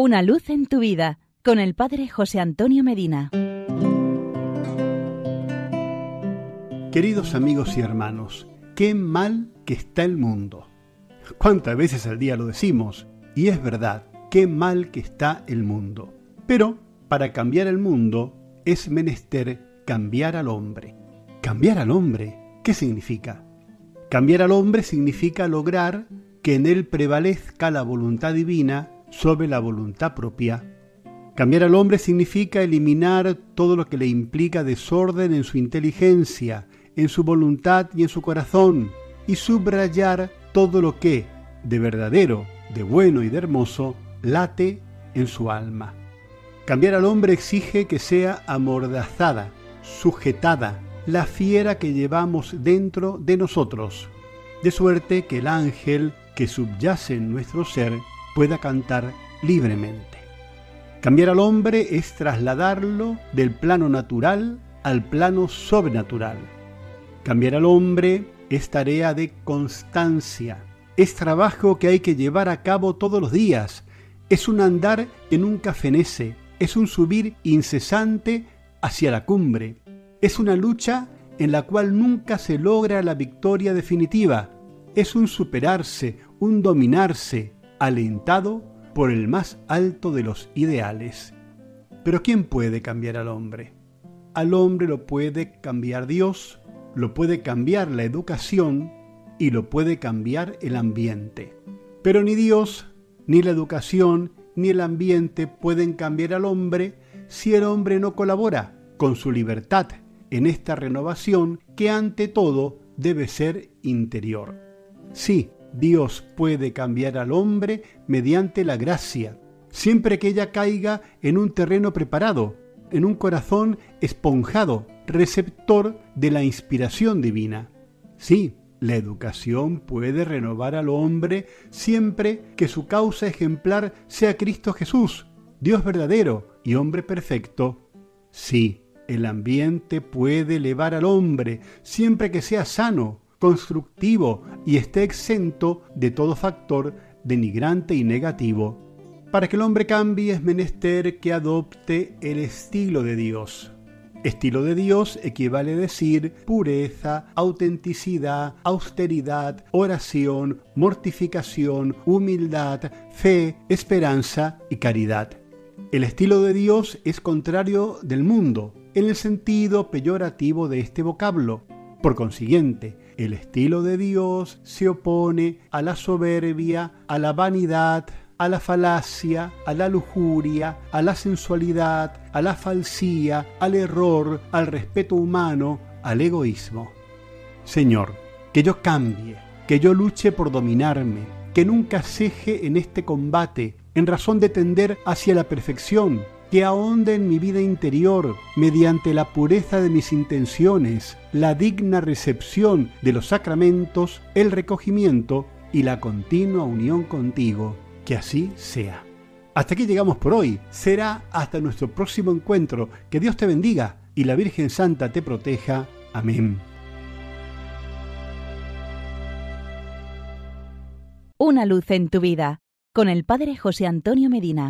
Una luz en tu vida con el Padre José Antonio Medina. Queridos amigos y hermanos, qué mal que está el mundo. ¿Cuántas veces al día lo decimos? Y es verdad, qué mal que está el mundo. Pero para cambiar el mundo es menester cambiar al hombre. ¿Cambiar al hombre? ¿Qué significa? Cambiar al hombre significa lograr que en él prevalezca la voluntad divina sobre la voluntad propia. Cambiar al hombre significa eliminar todo lo que le implica desorden en su inteligencia, en su voluntad y en su corazón, y subrayar todo lo que, de verdadero, de bueno y de hermoso, late en su alma. Cambiar al hombre exige que sea amordazada, sujetada, la fiera que llevamos dentro de nosotros, de suerte que el ángel que subyace en nuestro ser pueda cantar libremente. Cambiar al hombre es trasladarlo del plano natural al plano sobrenatural. Cambiar al hombre es tarea de constancia, es trabajo que hay que llevar a cabo todos los días, es un andar en un cafenese, es un subir incesante hacia la cumbre, es una lucha en la cual nunca se logra la victoria definitiva, es un superarse, un dominarse, alentado por el más alto de los ideales. Pero ¿quién puede cambiar al hombre? Al hombre lo puede cambiar Dios, lo puede cambiar la educación y lo puede cambiar el ambiente. Pero ni Dios, ni la educación, ni el ambiente pueden cambiar al hombre si el hombre no colabora con su libertad en esta renovación que ante todo debe ser interior. Sí, Dios puede cambiar al hombre mediante la gracia, siempre que ella caiga en un terreno preparado, en un corazón esponjado, receptor de la inspiración divina. Sí, la educación puede renovar al hombre siempre que su causa ejemplar sea Cristo Jesús, Dios verdadero y hombre perfecto. Sí, el ambiente puede elevar al hombre siempre que sea sano, constructivo y esté exento de todo factor denigrante y negativo. Para que el hombre cambie es menester que adopte el estilo de Dios. Estilo de Dios equivale a decir pureza, autenticidad, austeridad, oración, mortificación, humildad, fe, esperanza y caridad. El estilo de Dios es contrario del mundo, en el sentido peyorativo de este vocablo. Por consiguiente, el estilo de Dios se opone a la soberbia, a la vanidad, a la falacia, a la lujuria, a la sensualidad, a la falsía, al error, al respeto humano, al egoísmo. Señor, que yo cambie, que yo luche por dominarme, que nunca ceje en este combate, en razón de tender hacia la perfección, que ahonde en mi vida interior, mediante la pureza de mis intenciones, la digna recepción de los sacramentos, el recogimiento y la continua unión contigo. Que así sea. Hasta aquí llegamos por hoy. Será hasta nuestro próximo encuentro. Que Dios te bendiga y la Virgen Santa te proteja. Amén. Una luz en tu vida con el Padre José Antonio Medina.